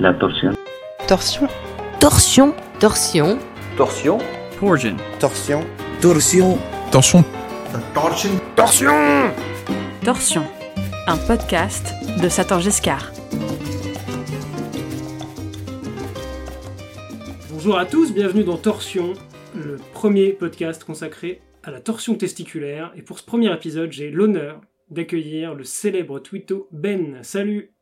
La torsion. Torsion. Torsion. Torsion. Torsion. Torsion. Torsion. Torsion. Torsion. Torsion. Torsion. Torsion. Un podcast de Satan Giscard. Bonjour à tous, bienvenue dans Torsion, le premier podcast consacré à la torsion testiculaire. Et pour ce premier épisode, j'ai l'honneur d'accueillir le célèbre twitto Ben. Salut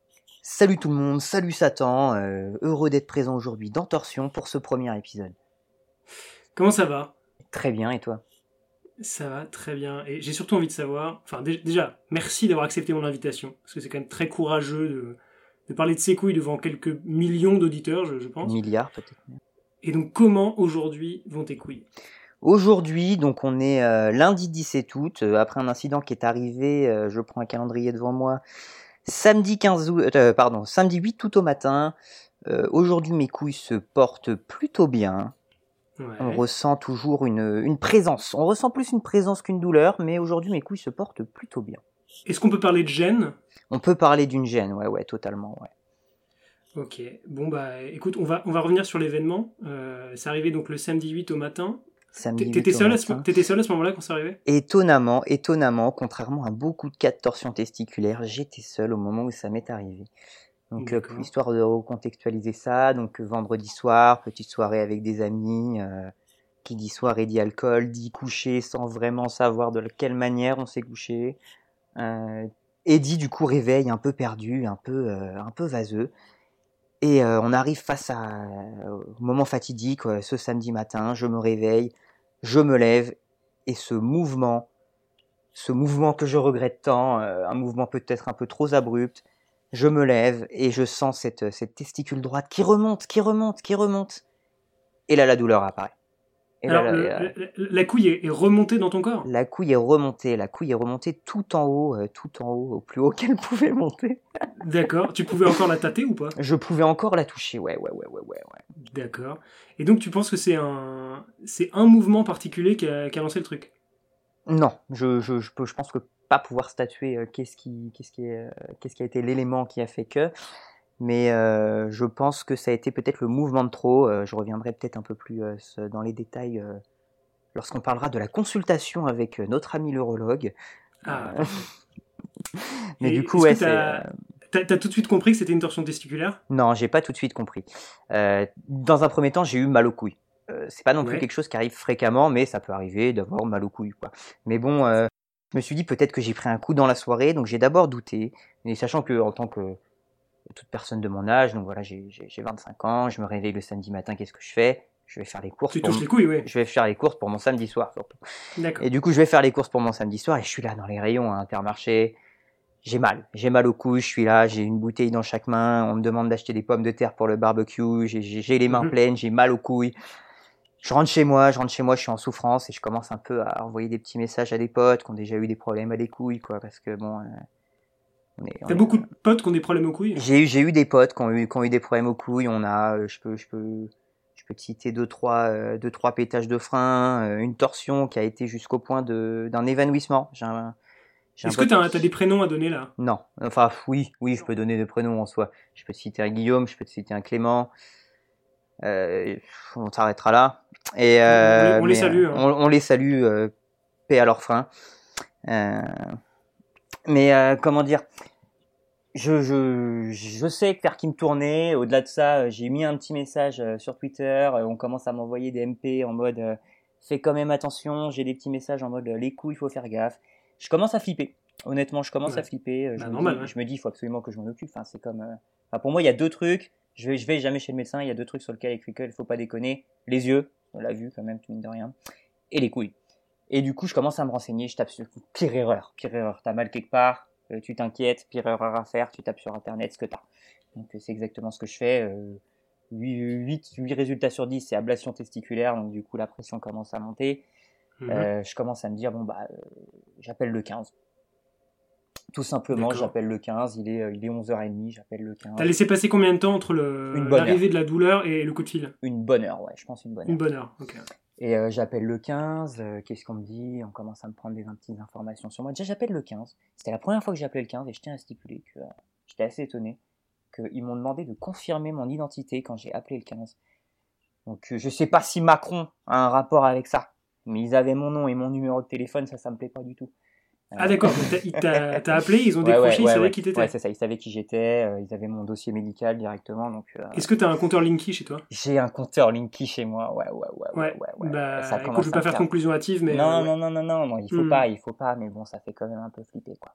Salut tout le monde, salut Satan, euh, heureux d'être présent aujourd'hui dans Torsion pour ce premier épisode. Comment ça va? Très bien, et toi? Ça va très bien. Et j'ai surtout envie de savoir, enfin dé- déjà, merci d'avoir accepté mon invitation, parce que c'est quand même très courageux de, de parler de ses couilles devant quelques millions d'auditeurs, je, je pense. Milliard peut-être. Et donc comment aujourd'hui vont tes couilles? Aujourd'hui, donc on est euh, lundi 17 août, euh, après un incident qui est arrivé, euh, je prends un calendrier devant moi, samedi 15 août, euh, pardon, samedi 8 août au matin. Euh, Aujourd'hui, mes couilles se portent plutôt bien. Ouais. On ressent toujours une, une présence. On ressent plus une présence qu'une douleur, mais aujourd'hui, mes couilles se portent plutôt bien. Est-ce qu'on peut parler de gêne? On peut parler d'une gêne, ouais, ouais, totalement, ouais. Ok, bon bah écoute, on va, on va revenir sur l'événement. Euh, c'est arrivé donc le samedi 8 au matin. Samedi T'é- 8 T'étais seul, à ce- matin. t'étais seul à ce moment-là quand c'est arrivé? Étonnamment, étonnamment, contrairement à beaucoup de cas de torsion testiculaire, j'étais seul au moment où ça m'est arrivé. Donc, euh, histoire de recontextualiser ça, donc euh, vendredi soir, petite soirée avec des amis, euh, qui dit soirée dit alcool, dit coucher sans vraiment savoir de quelle manière on s'est couché. Euh, et dit du coup réveil un peu perdu, un peu, un peu vaseux. Et on arrive face à, au moment fatidique, ce samedi matin, je me réveille, je me lève, et ce mouvement, ce mouvement que je regrette tant, euh, un mouvement peut-être un peu trop abrupt, je me lève et je sens cette, cette testicule droite qui remonte, qui remonte, qui remonte. Et là, la douleur apparaît. Et là, Alors, la, le- la- la, la- la couille est, est remontée dans ton corps? La couille est remontée, la couille est remontée tout en haut, euh, tout en haut, au plus haut qu'elle pouvait monter. D'accord. Tu pouvais encore la tâter ou pas? Je pouvais encore la toucher, ouais, ouais, ouais, ouais, ouais. ouais. D'accord. Et donc tu penses que c'est un, c'est un mouvement particulier qui a, qui a lancé le truc? Non, je, je, je, peux, je pense que pas pouvoir statuer euh, qu'est-ce qui, qu'est-ce qui, euh, qu'est-ce qui a été l'élément qui a fait que, mais euh, je pense que ça a été peut-être le mouvement de trop. euh, je reviendrai peut-être un peu plus euh, dans les détails euh, lorsqu'on parlera de la consultation avec euh, notre ami l'urologue. Ah. Euh, mais Et du coup, est-ce ouais, que c'est. t'as- tout de suite compris que c'était une torsion testiculaire? Non, j'ai pas tout de suite compris. Euh, dans un premier temps, j'ai eu mal aux couilles. Euh, c'est pas non plus Ouais. quelque chose qui arrive fréquemment, mais ça peut arriver d'avoir mal aux couilles, quoi. Mais bon, euh, je me suis dit peut-être que j'ai pris un coup dans la soirée, donc j'ai d'abord douté, mais sachant que en tant que toute personne de mon âge, donc voilà, j'ai j'ai- j'ai 25 ans, je me réveille le samedi matin, qu'est-ce que je fais? Je vais faire les courses. Tu touches mon- les couilles, oui. Je vais faire les courses pour mon samedi soir. D'accord. Et du coup, je vais faire les courses pour mon samedi soir et je suis là dans les rayons à Intermarché. J'ai mal. J'ai mal aux couilles, je suis là, j'ai une bouteille dans chaque main. On me demande d'acheter des pommes de terre pour le barbecue. J'ai- les mains Mhm. pleines, j'ai mal aux couilles. Je rentre chez moi, je rentre chez moi, je suis en souffrance et je commence un peu à envoyer des petits messages à des potes qui ont déjà eu des problèmes à des couilles, quoi. Parce que bon. euh, T'as beaucoup de potes qui ont des problèmes aux couilles j'ai eu, j'ai eu des potes qui ont eu, qui ont eu des problèmes aux couilles. On a, euh, je peux, je peux, je peux te citer deux, trois, euh, deux, trois pétages de frein, euh, une torsion qui a été jusqu'au point de, d'un évanouissement. J'ai un, j'ai un Est-ce que t'as as des prénoms à donner là? Non. Enfin, oui, oui, je peux donner des prénoms en soi. Je peux te citer un Guillaume, je peux te citer un Clément. Euh, on s'arrêtera là. Et, euh, On les- on les mais, salue, euh, hein. On, on les salue, euh, paix à leurs freins. Euh, mais euh, comment dire je, je, je sais faire qui me tournait. Au-delà de ça, euh, j'ai mis un petit message euh, sur Twitter. euh, On commence à m'envoyer des MP en mode euh, fais quand même attention. J'ai des petits messages en mode les couilles, il faut faire gaffe. Je commence à flipper. Honnêtement, je commence Ouais. à flipper. euh, Je, Bah, me normal, dis, ouais. je me dis, il faut absolument que je m'en occupe. Enfin, c'est comme. euh, enfin, pour moi, il y a deux trucs. Je vais, je vais jamais chez le médecin. Il y a deux trucs sur lesquels il faut pas déconner. Les yeux, on l'a vu quand même, mine de rien, et les couilles. Et du coup, je commence à me renseigner. Je tape sur pire erreur, pire erreur. T'as mal quelque part, euh, tu t'inquiètes, pire erreur à faire. Tu tapes sur internet ce que t'as. Donc euh, c'est exactement ce que je fais. Euh, 8, 8, résultats sur 10, c'est ablation testiculaire. Donc du coup, la pression commence à monter. Mhm. Euh, je commence à me dire bon bah j'appelle le 15. Tout simplement, j'appelle le 15, il est, il est 11h30, j'appelle le 15. T'as laissé passer combien de temps entre l'arrivée de la douleur et le coup de fil? Une bonne heure, ouais, je pense une bonne heure. Une bonne heure, ok. Et euh, j'appelle le 15, euh, qu'est-ce qu'on me dit? On commence à me prendre des petites informations sur moi. Déjà, j'appelle le 15. C'était la première fois que j'appelais le 15 et je tiens à stipuler que euh, j'étais assez étonné qu'ils m'ont demandé de confirmer mon identité quand j'ai appelé le 15. Donc je sais pas si Macron a un rapport avec ça, mais ils avaient mon nom et mon numéro de téléphone, ça, ça me plaît pas du tout. Ah d'accord, t'as- appelé, ils ont Ouais, décroché, ouais, ils savaient qui t'étais. Ouais, c'est ça, ils savaient qui j'étais, euh, ils avaient mon dossier médical directement, donc euh, Est-ce que t'as un compteur Linky chez toi? J'ai un compteur Linky chez moi, ouais, ouais, ouais, ouais, Ouais, ouais, ouais. bah, ça écoute, je vais pas faire faire. conclusion hâtive, mais... non, euh, non, non, non, non, non, il faut Hmm. pas, il faut pas, mais bon, ça fait quand même un peu flipper, quoi.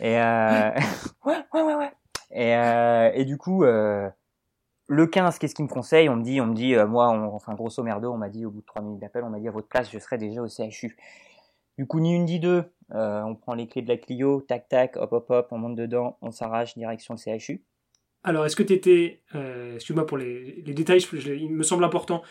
Et euh... ouais, ouais, ouais, ouais. Et, et du coup, le 15, qu'est-ce qu'il me conseille? On me dit, on me dit, moi, on... enfin, grosso merdo, on m'a dit au bout de trois minutes d'appel, on m'a dit à votre place, je serai déjà au CHU. Du coup, ni une ni deux, euh, on prend les clés de la Clio, tac, tac, hop, hop, hop, on monte dedans, on s'arrache direction le CHU. Alors, est-ce que t'étais... Euh, Excuse-moi pour les, les détails, je- je- il me semble important.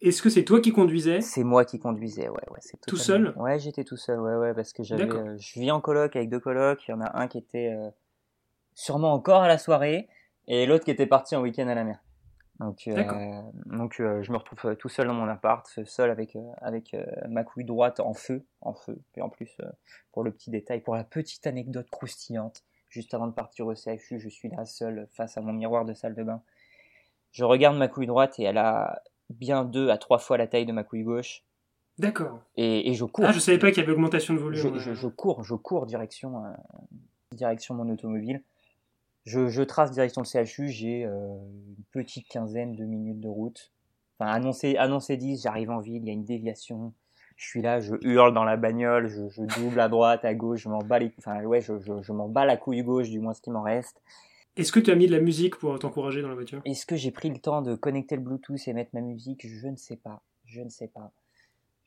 Est-ce que c'est toi qui conduisais? C'est moi qui conduisais, ouais, ouais. C'est Tout seul? Ouais, j'étais tout seul, ouais, ouais, parce que j'avais, euh, je vis en coloc avec deux colocs. Il y en a un qui était sûrement encore à la soirée et l'autre qui était parti en week-end à la mer. Donc, euh, donc euh, je me retrouve euh, tout seul dans mon appart, seul avec euh, avec euh, ma couille droite en feu, en feu. Et en plus, euh, pour le petit détail, pour la petite anecdote croustillante, juste avant de partir au CHU, je suis là seul face à mon miroir de salle de bain. Je regarde ma couille droite et elle a bien deux à trois fois la taille de ma couille gauche. D'accord. Et, et je cours. Ah, je savais pas qu'il y avait augmentation de volume. Je, je- je cours, je cours direction, euh, direction mon automobile. Je, je trace direction le CHU, j'ai euh, une petite quinzaine de minutes de route. Enfin, annoncé, annoncé 10, j'arrive en ville, il y a une déviation. Je suis là, je hurle dans la bagnole, je, je double à droite, à gauche, je m'en bats les, enfin, ouais, je, je, je m'en bats la couille gauche, du moins ce qui m'en reste. Est-ce que tu as mis de la musique pour t'encourager dans la voiture? Est-ce que j'ai pris le temps de connecter le Bluetooth et mettre ma musique? Je ne sais pas. Je ne sais pas.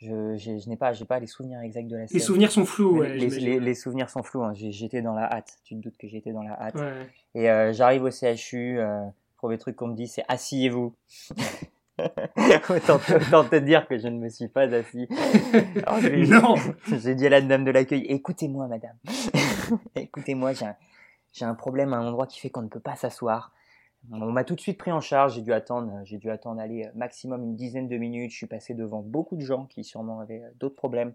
Je, n'ai pas, j'ai pas les souvenirs exacts de la scène. Les souvenirs sont flous, ouais. les, j'imagine. les- les souvenirs sont flous. hein. J'étais dans la hâte. Tu te doutes que j'étais dans la hâte. Ouais. Et euh, j'arrive au CHU. Euh, premier truc qu'on me dit, c'est asseyez-vous. autant, autant te dire que je ne me suis pas assis. Alors, ai- Non J'ai dit à la dame de l'accueil, écoutez-moi, madame. écoutez-moi, j'ai un, j'ai un problème à un endroit qui fait qu'on ne peut pas s'asseoir. On m'a tout de suite pris en charge. J'ai dû attendre, j'ai dû attendre aller euh, maximum une dizaine de minutes. Je suis passé devant beaucoup de gens qui sûrement avaient euh, d'autres problèmes.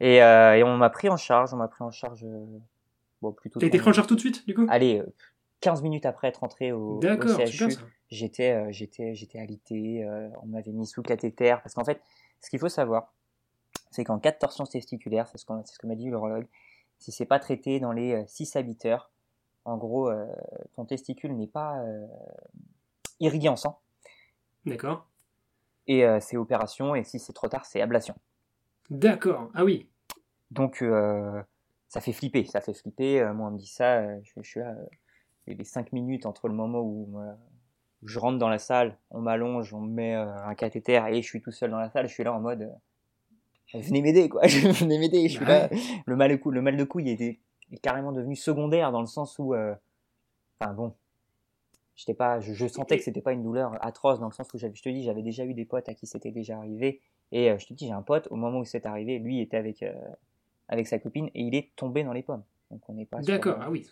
Et, euh, et on m'a pris en charge. On m'a pris en charge. euh, bon, plutôt. T'as été pris en charge tout de suite, du coup? Allez, euh, 15 minutes après être rentré au, CHU, j'étais euh, j'étais j'étais alité, euh, on m'avait mis sous cathéter parce qu'en fait, ce qu'il faut savoir, c'est qu'en cas de torsion testiculaire, c'est ce, qu'on- c'est ce que m'a dit l'urologue, si c'est pas traité dans les 6 à 8 heures, en gros, euh, ton testicule n'est pas euh, irrigué en sang D'accord. et euh, c'est opération et si c'est trop tard, c'est ablation. D'accord. Ah oui. Donc ça fait flipper, ça fait flipper. Moi on me dit ça, je, je suis là, les 5 minutes entre le moment où, je rentre dans la salle, on m'allonge, on me met un cathéter et je suis tout seul dans la salle, je suis là en mode venez m'aider quoi, venez m'aider, je suis là. Le mal de couille, le mal de couille était est carrément devenu secondaire dans le sens où, euh, enfin bon, j'étais pas, je, je sentais que c'était pas une douleur atroce dans le sens où je te dis, j'avais déjà eu des potes à qui c'était déjà arrivé et euh, je te dis, j'ai un pote au moment où c'est arrivé, lui était avec euh, avec sa copine et il est tombé dans les pommes. Donc on n'est pas. D'accord. Ah oui.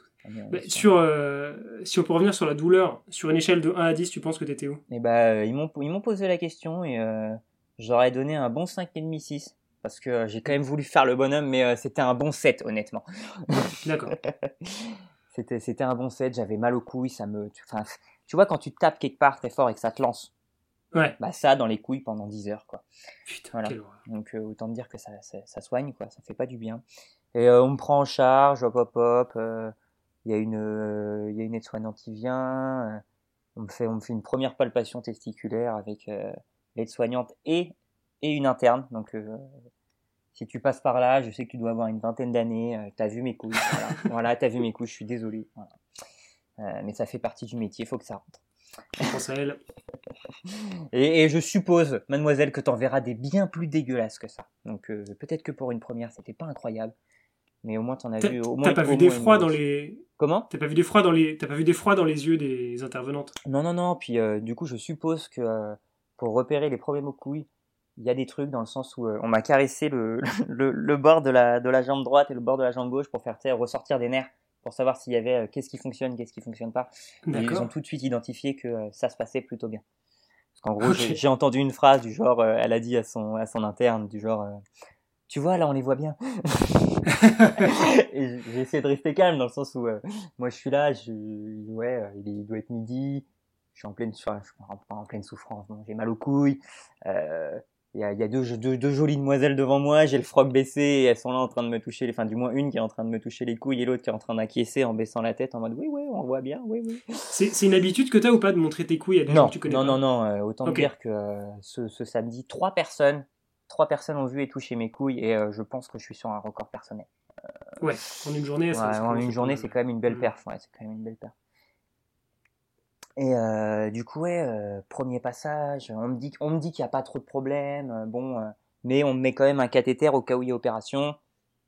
Bah, sur- euh, si on peut revenir sur la douleur, sur une échelle de 1 à 10, tu penses que t'étais où? Et bah ils m'ont ils m'ont posé la question et euh, j'aurais donné un bon 5,5 6 parce que euh, j'ai quand même voulu faire le bonhomme mais euh, c'était un bon 7 honnêtement. D'accord. C'était c'était un bon 7, j'avais mal aux couilles, ça me tu, enfin, tu vois quand tu tapes quelque part très fort et que ça te lance. Ouais. Bah ça dans les couilles pendant 10 heures quoi. Putain, Voilà. Donc euh, autant te dire que ça, ça, ça soigne quoi, ça fait pas du bien. Et euh, on me prend en charge, hop hop hop. euh, Il y a une, euh, il y a une aide-soignante qui vient. euh, on me fait, on me fait une première palpation testiculaire avec euh, l'aide-soignante et et une interne. Donc euh, si tu passes par là, je sais que tu dois avoir une vingtaine d'années. euh, t'as vu mes couilles, voilà, voilà t'as vu mes couilles. Je suis désolé. Voilà. Euh, mais ça fait partie du métier, faut que ça rentre. Je pense à elle. Et, et je suppose, mademoiselle, que t'en verras des bien plus dégueulasses que ça. Donc euh, peut-être que pour une première, c'était pas incroyable, mais au moins t'en as vu. Au moins, t'as pas vu une d'effroi dans les. Comment? T'as pas vu d'effroi dans les. T'as pas vu d'effroi dans les yeux des intervenantes? Non, non, non. Puis du coup, je suppose que pour repérer les problèmes aux couilles, il y a des trucs dans le sens où euh, on m'a caressé le, le, le bord de la, de la jambe droite et le bord de la jambe gauche pour faire ressortir des nerfs, pour savoir s'il y avait euh, qu'est-ce qui fonctionne, qu'est-ce qui fonctionne pas. Et ils ont tout de suite identifié que euh, ça se passait plutôt bien. Parce qu'en gros, j'ai- entendu une phrase du genre, euh, elle a dit à son, à son interne, du genre, euh, tu vois, là, on les voit bien. j'ai essayé de rester calme dans le sens où euh, moi je suis là, je, ouais, il doit être midi, je suis en pleine, je en, pleine souffrance, j'ai mal aux couilles. Euh, il y a, y a deux, deux, deux, jolies demoiselles devant moi, j'ai le froc baissé, et elles sont là en train de me toucher, enfin du moins une qui est en train de me toucher les couilles et l'autre qui est en train d'acquiescer en baissant la tête en mode oui, oui, on voit bien, oui, oui. C'est une habitude que tu as ou pas de montrer tes couilles à des non, gens que tu connais Non, pas non, non, euh, autant dire que euh, ce, ce, samedi, trois personnes, trois personnes ont vu et touché mes couilles et euh, je pense que je suis sur un record personnel. ouais, en une journée, ouais, en une journée, c'est quand même une belle perf, ouais, c'est quand même une belle perf. Et euh, du coup, ouais, euh, premier passage, on me dit, on me dit qu'il n'y a pas trop de problèmes, euh, bon, euh, mais on me met quand même un cathéter au cas où il y a opération.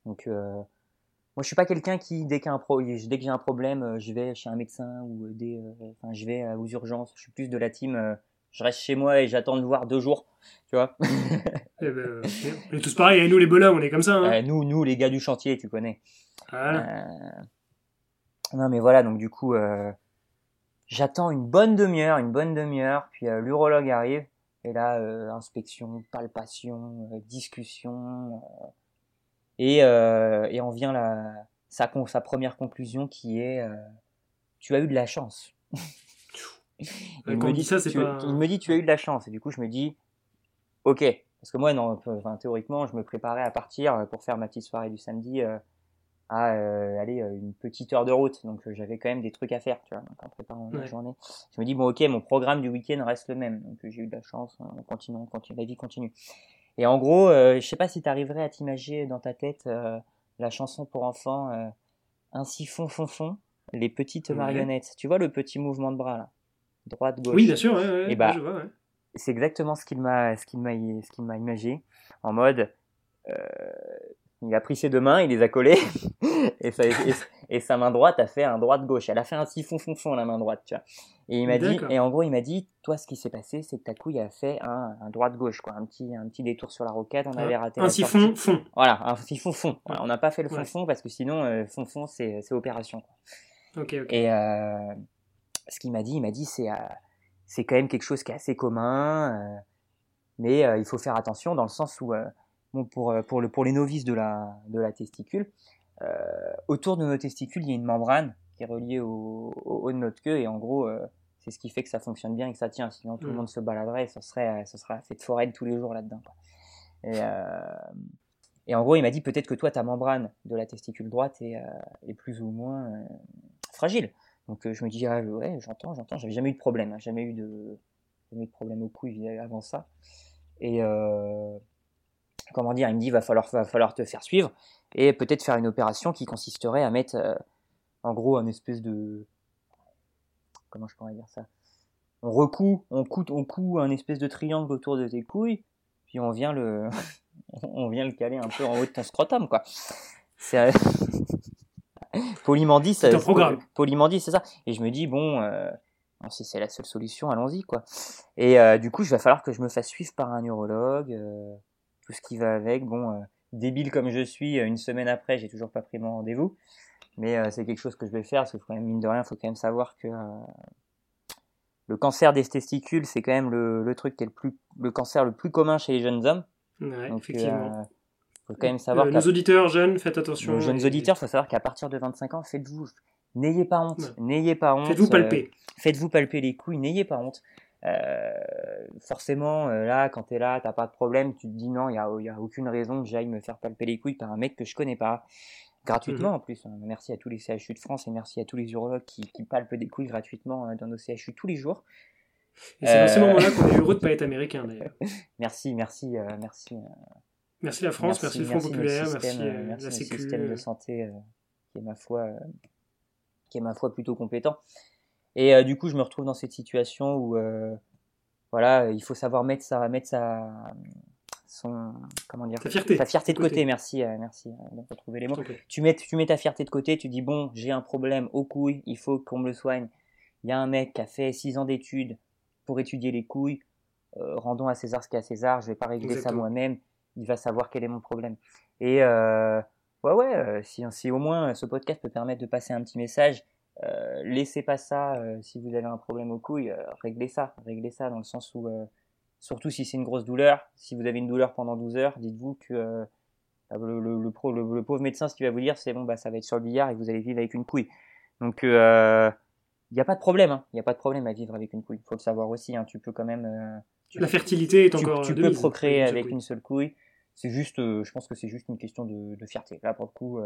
Donc, moi, je suis pas quelqu'un qui, dès, qu'un pro, dès que j'ai un problème, je vais chez un médecin ou des, enfin, je vais aux urgences. Je suis plus de la team, je reste chez moi et j'attends de voir deux jours, tu vois. eh ben, on est tous pareils, et nous les bonhommes, on est comme ça. Hein. nous, nous, les gars du chantier, tu connais. Voilà. non, mais voilà, donc du coup. Euh, J'attends une bonne demi-heure, une bonne demi-heure, puis euh, l'urologue arrive, et là, euh, inspection, palpation, euh, discussion, et, et on vient la, sa, sa première conclusion qui est Tu as eu de la chance. il, me dit, ça, tu, pas... il me dit Tu as eu de la chance, et du coup, je me dis Ok, parce que moi, non, enfin, théoriquement, je me préparais à partir pour faire ma petite soirée du samedi à euh, aller euh, une petite heure de route. Donc euh, j'avais quand même des trucs à faire, tu vois, donc en préparant la journée. Je me dis, bon ok, mon programme du week-end reste le même. Donc j'ai eu de la chance, on continue, on continue, la vie continue. Et en gros, je sais pas si tu arriverais à t'imaginer dans ta tête la chanson pour enfants Un siphon fond fond, les petites marionnettes. Tu vois le petit mouvement de bras là? Droite, gauche. Oui, bien sûr, ouais, ouais, Et bah, c'est exactement ce qu'il m'a ce qu'il m'a ce qu'il m'a imagé en mode euh, il a pris ses deux mains, il les a collées, et, ça, et, sa main droite a fait un droite-gauche. Elle a fait un siphon fond fond la main droite, tu vois. Et il m'a dit, et en gros, il m'a dit, toi, ce qui s'est passé, c'est que ta couille a fait un, un droite-gauche, quoi, un petit, un petit détour sur la roquette, on avait raté. Un siphon fond. Voilà, un siphon fond. on n'a pas fait le fond fond parce que sinon, euh, fond fond, c'est, c'est opération. Quoi. Ok, ok. Et euh, ce qu'il m'a dit, il m'a dit, c'est, euh, c'est quand même quelque chose qui est assez commun, euh, mais euh, il faut faire attention dans le sens où pour, euh, pour, le, pour les novices de la, de la testicule, euh, autour de nos testicules, il y a une membrane qui est reliée au, haut de notre queue et en gros, euh, c'est ce qui fait que ça fonctionne bien et que ça tient. Sinon, tout le mm. monde se baladerait ce serait, ce serait fait de forêt tous les jours là-dedans. Et, et, en gros, il m'a dit peut-être que toi, ta membrane de la testicule droite est, est plus ou moins fragile. Donc je me dis, ah, ouais, j'entends, j'entends, j'avais jamais eu de problème, hein. jamais eu de, jamais eu de problème au cou avant ça. Et, comment dire, il me dit va falloir, va falloir te faire suivre et peut-être faire une opération qui consisterait à mettre euh, en gros un espèce de comment je pourrais dire ça? On recoue on coud on coud un espèce de triangle autour de tes couilles puis on vient le on vient le caler un peu en haut de ton scrotum quoi. C'est euh, polymandie c'est polymandie c'est ça. Et je me dis bon euh, si c'est la seule solution allons-y quoi. Et du coup il va falloir que je me fasse suivre par un neurologue tout ce qui va avec. Bon, euh, débile comme je suis, euh, une semaine après, j'ai toujours pas pris mon rendez-vous. Mais euh, c'est quelque chose que je vais faire, parce que quand même, mine de rien, faut quand même savoir que le cancer des testicules, c'est quand même le, le, truc qui est le plus, le cancer le plus commun chez les jeunes hommes. Ouais, Donc, effectivement. faut quand même savoir. nos auditeurs jeunes, faites attention. Nos jeunes auditeurs, faut savoir qu'à partir de 25 ans, faites-vous, n'ayez pas honte, n'ayez pas honte. Faites-vous palper. faites-vous palper les couilles, n'ayez pas honte. Euh, forcément, euh, là, quand t'es là, t'as pas de problème, tu te dis non, il y a, y a, aucune raison que j'aille me faire palper les couilles par un mec que je connais pas gratuitement mhm. en plus. Hein. Merci à tous les CHU de France et merci à tous les urologues qui, qui palpent des couilles gratuitement hein, dans nos CHU tous les jours. Et c'est dans ces moments-là qu'on est heureux de pas être américain d'ailleurs. merci, merci, euh, merci. merci la France, merci, le Front Populaire, merci, merci la Sécu. système de santé qui est ma foi, qui est ma foi plutôt compétent. Et euh, du coup, je me retrouve dans cette situation où, euh, voilà, il faut savoir mettre sa, mettre sa, son, comment dire, ta fierté, ta fierté de côté. Merci, euh, merci de retrouver les mots. Tu mets, tu mets ta fierté de côté. Tu dis bon, j'ai un problème aux couilles, il faut qu'on me le soigne. Il y a un mec qui a fait 6 ans d'études pour étudier les couilles. rendons à César ce qu'il y a à César. Je vais pas régler ça moi-même. Il va savoir quel est mon problème. Et ouais, ouais, si, si au moins ce podcast peut permettre de passer un petit message euh, laissez pas ça euh, si vous avez un problème aux couilles, euh, réglez ça, réglez ça dans le sens où, surtout si c'est une grosse douleur, si vous avez une douleur pendant 12 heures, dites-vous que Le, le, le, pro- le- le pauvre médecin, ce qu'il va vous dire, c'est bon, bah, ça va être sur le billard et vous allez vivre avec une couille. Donc, il n'y a pas de problème. hein. Il n'y a pas de problème à vivre avec une couille. Il faut le savoir aussi. hein. Tu peux quand même. tu, La fertilité est tu, encore. tu peux procréer avec une seule couille. C'est juste, je pense que c'est juste une question de, de fierté. Là, pour le coup,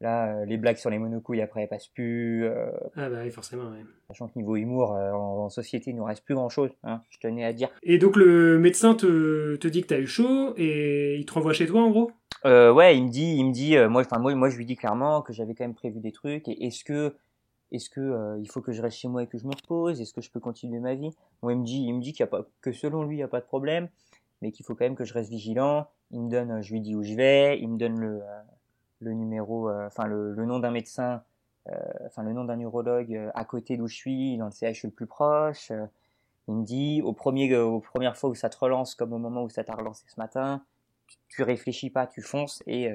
là, euh, les blagues sur les monocouilles après elles passent plus. euh, Ah bah oui, forcément. ouais. sachant que niveau humour, euh, en, en société, il nous reste plus grand chose. Hein, je tenais à dire. Et donc le médecin te, te dit que t'as eu chaud et il te renvoie chez toi en gros? Euh, ouais, il me dit, il me dit, euh, moi, enfin moi, moi, je lui dis clairement que j'avais quand même prévu des trucs. Et est-ce que, est-ce que euh, il faut que je reste chez moi et que je me repose? Est-ce que je peux continuer ma vie? Moi, il me dit, il me dit qu'il y a pas, que selon lui, il y a pas de problème, mais qu'il faut quand même que je reste vigilant. Il me donne, je lui dis où je vais. Il me donne le, euh, le numéro, euh, enfin le, le nom d'un médecin, euh, enfin le nom d'un urologue euh, à côté d'où je suis, dans le CHU le plus proche. Il me dit, au premier, aux premières fois où ça te relance, comme au moment où ça t'a relancé ce matin, tu- tu réfléchis pas, tu fonces et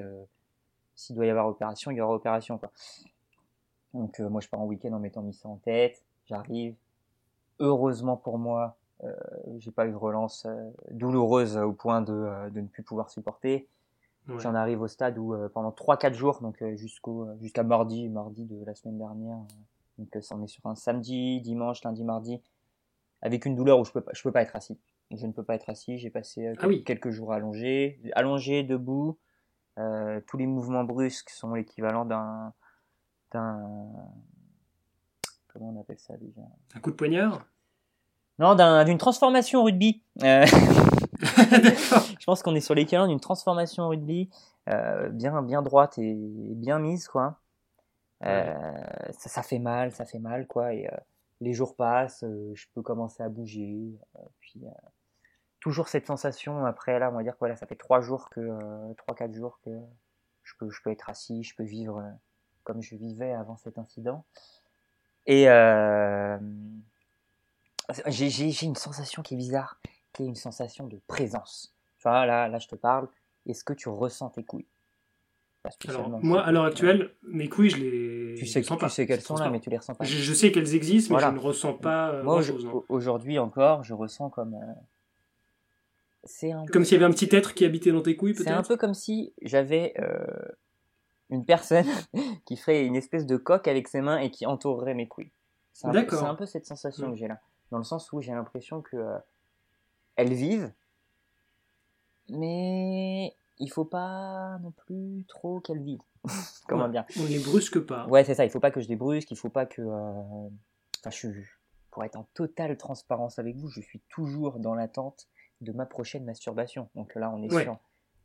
s'il doit y avoir opération, il y aura opération quoi. Donc euh, moi je pars en week-end en m'étant mis ça en tête, j'arrive. Heureusement pour moi, euh, j'ai pas eu de relance euh, douloureuse au point de, de ne plus pouvoir supporter. Ouais. J'en arrive au stade où euh, pendant 3-4 jours, donc euh, jusqu'au jusqu'à mardi, mardi de la semaine dernière, euh, donc euh, on est sur un samedi, dimanche, lundi, mardi, avec une douleur où je peux pas, je peux pas être assis. Je ne peux pas être assis. J'ai passé euh, Ah oui. quelques jours allongé, allongé, debout. Euh, tous les mouvements brusques sont l'équivalent d'un d'un comment on appelle ça déjà? Un coup de poignard? Non, d'un- d'une transformation au rugby. Euh. je pense qu'on est sur l'équivalent d'une transformation au rugby, euh, bien bien droite et bien mise quoi. Euh, ça, ça fait mal, ça fait mal quoi. Et euh, les jours passent, euh, je peux commencer à bouger, euh, puis euh, toujours cette sensation après là, on va dire que voilà, ça fait trois jours que euh, trois quatre jours que je peux je peux être assis, je peux vivre comme je vivais avant cet incident. Et euh, j'ai une sensation qui est bizarre, qui est une sensation de présence. Tu vois, là, là, je te parle. Est-ce que tu ressens tes couilles? Alors, moi, à l'heure actuelle, mes couilles, je les. tu je sais, les sens tu sais qu'elles sont là, mais tu les ressens pas. Je, je sais qu'elles existent, mais Voilà. je ne ressens pas euh, Moi, au- aujourd'hui encore, je ressens comme. euh, c'est un, Comme s'il y avait un petit être qui habitait dans tes couilles, c'est un peut-être? peu comme si j'avais euh, une personne qui ferait une espèce de coque avec ses mains et qui entourerait mes couilles. C'est un, peu- D'accord. c'est un peu cette sensation que j'ai là. Dans le sens où j'ai l'impression que elles vivent, mais il faut pas non plus trop qu'elles vivent. Comment Ouais. dire? On ne les brusque pas. Ouais, c'est ça. Il faut pas que je les brusque. Il faut pas que. euh, Enfin, je suis. Pour être en totale transparence avec vous, je suis toujours dans l'attente de ma prochaine masturbation. Donc là, on est Ouais. sur.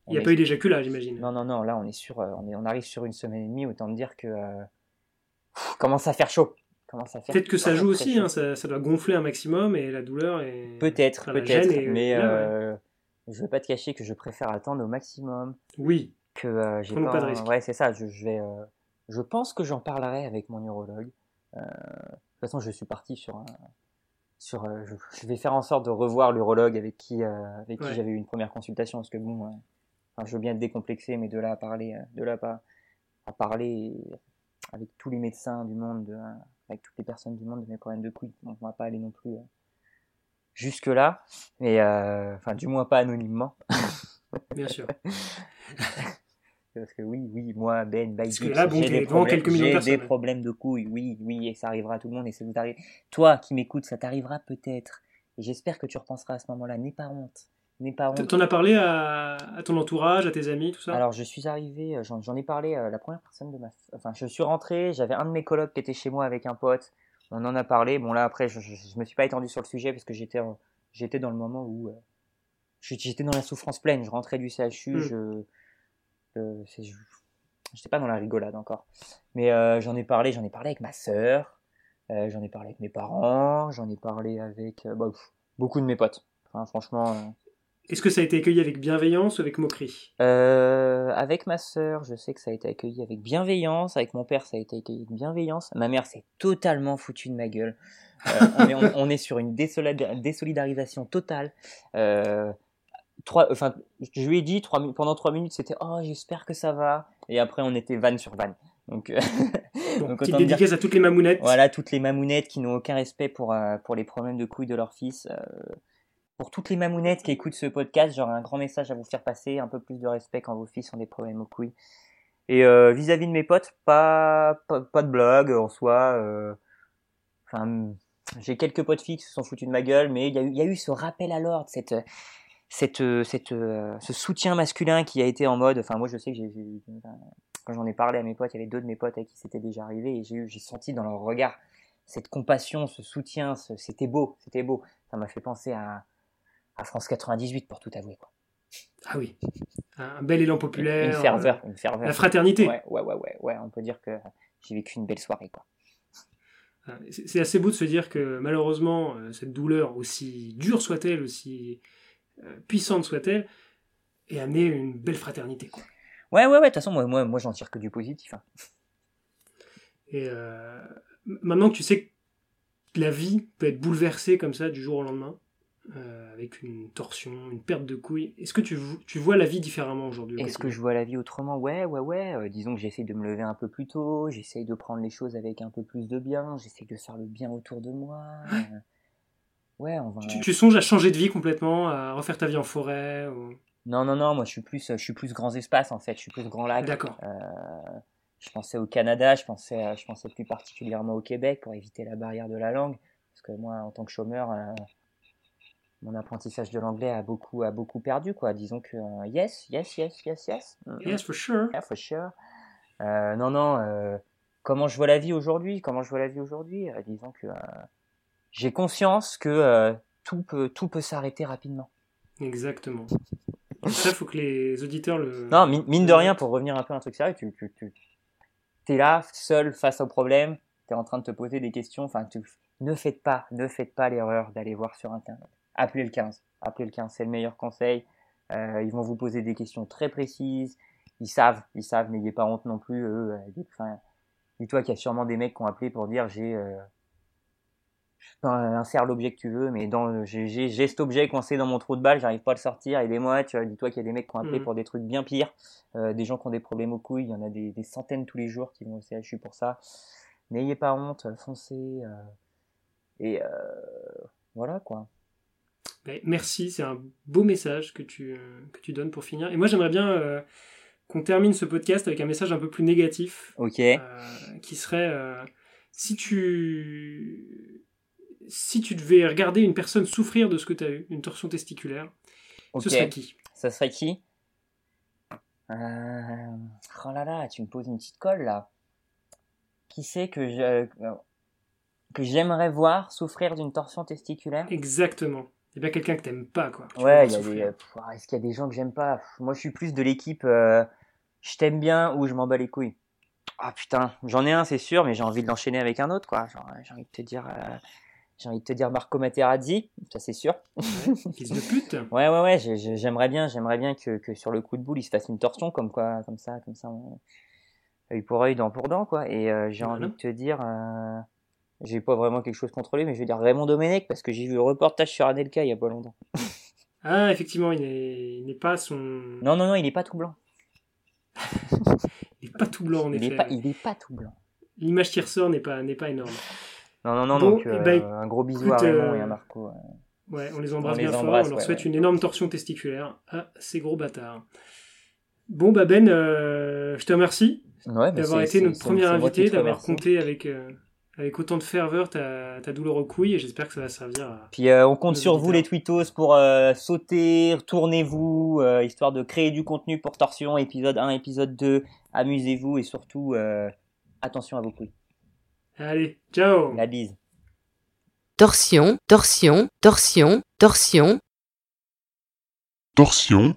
Il n'y a pas eu d'éjaculat, j'imagine. Non, non, non. Là, on est sur. euh, On, est, on arrive sur une semaine et demie. Autant me dire que. euh, pff, commence à faire chaud. Commence à faire. Peut-être que ça joue aussi, hein, ça, ça doit gonfler un maximum et la douleur est. Peut-être, enfin, peut-être. est- Mais ouais. euh, je vais pas te cacher que je préfère attendre au maximum. Oui, que euh, j'ai pas, pas de risque. ouais c'est ça je, je vais euh, je pense que j'en parlerai avec mon urologue Euh, de toute façon je suis parti sur un sur euh, je, je vais faire en sorte de revoir l'urologue avec qui euh, avec Ouais. qui j'avais eu une première consultation parce que bon enfin, je veux bien être décomplexé mais de là à parler de là à, à parler avec tous les médecins du monde de, euh, avec toutes les personnes du monde de mes problèmes de couilles. Donc on va pas aller non plus euh, jusque là mais euh, enfin du moins pas anonymement. Bien sûr. Parce que oui, oui, moi, Ben, Parce que Baïdik, là, bon, j'ai t'es des, problèmes, de des problèmes de couilles, oui, oui, et ça arrivera à tout le monde, et ça vous arrive. Toi qui m'écoutes, ça t'arrivera peut-être, et j'espère que tu repenseras à ce moment-là. N'aie pas honte, n'aie pas honte. T'en as parlé à, à ton entourage, à tes amis, tout ça? Alors, je suis arrivé, euh, j'en ai parlé à la première personne de ma. Enfin, je suis rentré, j'avais un de mes colocs qui était chez moi avec un pote, on en a parlé. Bon, là, après, je, je, je me suis pas étendu sur le sujet parce que j'étais j'étais dans le moment où. euh, j'étais dans la souffrance pleine, je rentrais du CHU, Mm. je. euh, J'étais pas dans la rigolade encore. Mais euh, j'en ai parlé, j'en ai parlé avec ma sœur, euh, j'en ai parlé avec mes parents, j'en ai parlé avec euh, bah, pff, beaucoup de mes potes. Enfin, franchement. Est-ce que ça a été accueilli avec bienveillance ou avec moquerie euh, avec ma sœur, je sais que ça a été accueilli avec bienveillance. Avec mon père, ça a été accueilli avec bienveillance. Ma mère s'est totalement foutue de ma gueule. Euh, on, est, on- on est sur une désolida- désolidarisation totale. Euh, trois, enfin, je lui ai dit trois, pendant trois minutes, c'était oh j'espère que ça va. Et après, on était vanne sur vanne. Donc, euh, Bon, donc dire dédicace à toutes les mamounettes. voilà, toutes les mamounettes qui n'ont aucun respect pour, euh, pour les problèmes de couilles de leur fils. Pour toutes les mamounettes qui écoutent ce podcast, j'aurais un grand message à vous faire passer, un peu plus de respect quand vos filles ont des problèmes aux couilles. Et euh, vis-à-vis de mes potes, pas, pas, pas de blague en soi. euh, Enfin, j'ai quelques potes filles qui se sont foutus de ma gueule, mais il y y a eu ce rappel à l'ordre, cette, cette, cette, euh, ce soutien masculin qui a été en mode. Enfin, moi, je sais que j'ai, quand j'en ai parlé à mes potes, il y avait deux de mes potes avec qui c'était déjà arrivé, et j'ai j'ai senti dans leur regard cette compassion, ce soutien, c'était beau, c'était beau. Ça m'a fait penser à, à France 98 pour tout avouer. Quoi. Ah oui. Un bel élan populaire. Une ferveur, une euh, ferveur. La fraternité. Ouais, ouais, ouais, ouais, ouais, on peut dire que j'ai vécu une belle soirée, quoi. Euh, C'est assez beau de se dire que malheureusement, euh, cette douleur, aussi dure soit-elle, aussi euh, puissante soit-elle, ait amené une belle fraternité. Quoi. Ouais, ouais, ouais, de toute façon, moi, moi, moi j'en tire que du positif. hein. Et euh, maintenant que tu sais que la vie peut être bouleversée comme ça du jour au lendemain, euh, avec une torsion, une perte de couilles, est-ce que tu, tu vois la vie différemment aujourd'hui au Est-ce que je vois la vie autrement? Ouais, ouais, ouais. euh, disons que j'essaie de me lever un peu plus tôt, j'essaye de prendre les choses avec un peu plus de bien, j'essaye de faire le bien autour de moi. euh, Ouais, on va. tu, tu songes à changer de vie complètement, à refaire ta vie en forêt ou- Non, non, non, moi je suis plus, je suis plus grands espaces en fait, je suis plus grand lac. D'accord. Euh, je pensais au Canada, je pensais, je pensais plus particulièrement au Québec pour éviter la barrière de la langue, parce que moi, en tant que chômeur, mon apprentissage de l'anglais a beaucoup, a beaucoup perdu, quoi. Disons que euh, yes, yes, yes, yes, yes. Mm, Yes, for sure. Yeah, for sure. Euh, non, non. euh, comment je vois la vie aujourd'hui? Comment je vois la vie aujourd'hui? Euh, Disons que euh, j'ai conscience que euh, tout peut, tout peut s'arrêter rapidement. Exactement. Ça, faut que les auditeurs le. Non, mine, mine de rien, pour revenir un peu à un truc sérieux, tu, tu, tu es là, seul, face au problème, tu es en train de te poser des questions. Enfin, tu, ne faites pas, ne faites pas l'erreur d'aller voir sur Internet. Appelez le 15. Appelez le 15, c'est le meilleur conseil. Euh, ils vont vous poser des questions très précises. Ils savent, ils savent, n'ayez pas honte non plus. Eux, euh, enfin, dis-toi qu'il y a sûrement des mecs qui ont appelé pour dire j'ai euh, insère l'objet que tu veux, mais dans le- j'ai j'ai- j'ai cet objet coincé dans mon trou de balle, j'arrive pas à le sortir, aidez-moi. Tu vois, dis-toi qu'il y a des mecs qui ont appelé Mhm. pour des trucs bien pires, euh, des gens qui ont des problèmes aux couilles, il y en a des, des centaines tous les jours qui vont au CHU pour ça. N'ayez pas honte, foncez. euh, et euh, voilà quoi. Merci, c'est un beau message que tu, euh, que tu donnes pour finir. Et moi, j'aimerais bien euh, qu'on termine ce podcast avec un message un peu plus négatif, Ok. euh, qui serait euh, si tu si tu devais regarder une personne souffrir de ce que tu as eu, une torsion testiculaire, ok. ce serait qui? Ça serait qui? Oh là là, tu me poses une petite colle là. Qui c'est que je que j'aimerais voir souffrir d'une torsion testiculaire? Exactement. C'est bien quelqu'un que t'aimes pas, quoi. Tu Ouais, il y a des. ah, Est-ce qu'il y a des gens que j'aime pas? Moi, je suis plus de l'équipe. euh, je t'aime bien ou je m'en bats les couilles. Ah putain, j'en ai un, c'est sûr, mais j'ai envie de l'enchaîner avec un autre, quoi. Genre, euh, J'ai envie de te dire, euh, j'ai envie de te dire Marco Materazzi, ça c'est sûr. Fils de pute. Ouais, ouais, ouais. j'ai- j'ai- J'aimerais bien, j'aimerais bien que, que sur le coup de boule, il se fasse une torsion, comme quoi, comme ça, comme ça, on- œil pour œil, dent pour dent, quoi. Et euh, j'ai Voilà. envie de te dire, euh, j'ai pas vraiment quelque chose contre lui, mais je vais dire Raymond Domenech parce que j'ai vu le reportage sur Anelka il y a pas longtemps. Ah, effectivement, il n'est n'est pas son. Non, non, non, il est pas tout blanc. Il est pas tout blanc, en Il effet. est pas, il est pas tout blanc. L'image qui ressort n'est pas, n'est pas énorme. Non, non, non, Bon, donc eh euh, ben, un gros bisou écoute, à Raymond euh, et à Marco. ouais. Ouais, on les embrasse On les bien embrasse, fort, on leur souhaite ouais. une énorme torsion testiculaire à ces gros bâtards. Bon, bah Ben, euh, je te remercie Ouais, d'avoir été notre premier invité, d'avoir compté avec, euh, avec autant de ferveur ta, ta douleur aux couilles, et j'espère que ça va servir à... Puis euh, on compte sur vous les tweetos pour euh, sauter, tournez-vous, euh, histoire de créer du contenu pour Torsion, épisode 1, épisode 2. Amusez-vous et surtout, euh, attention à vos couilles. Allez, ciao La bise. Torsion, torsion, torsion, torsion. Torsion,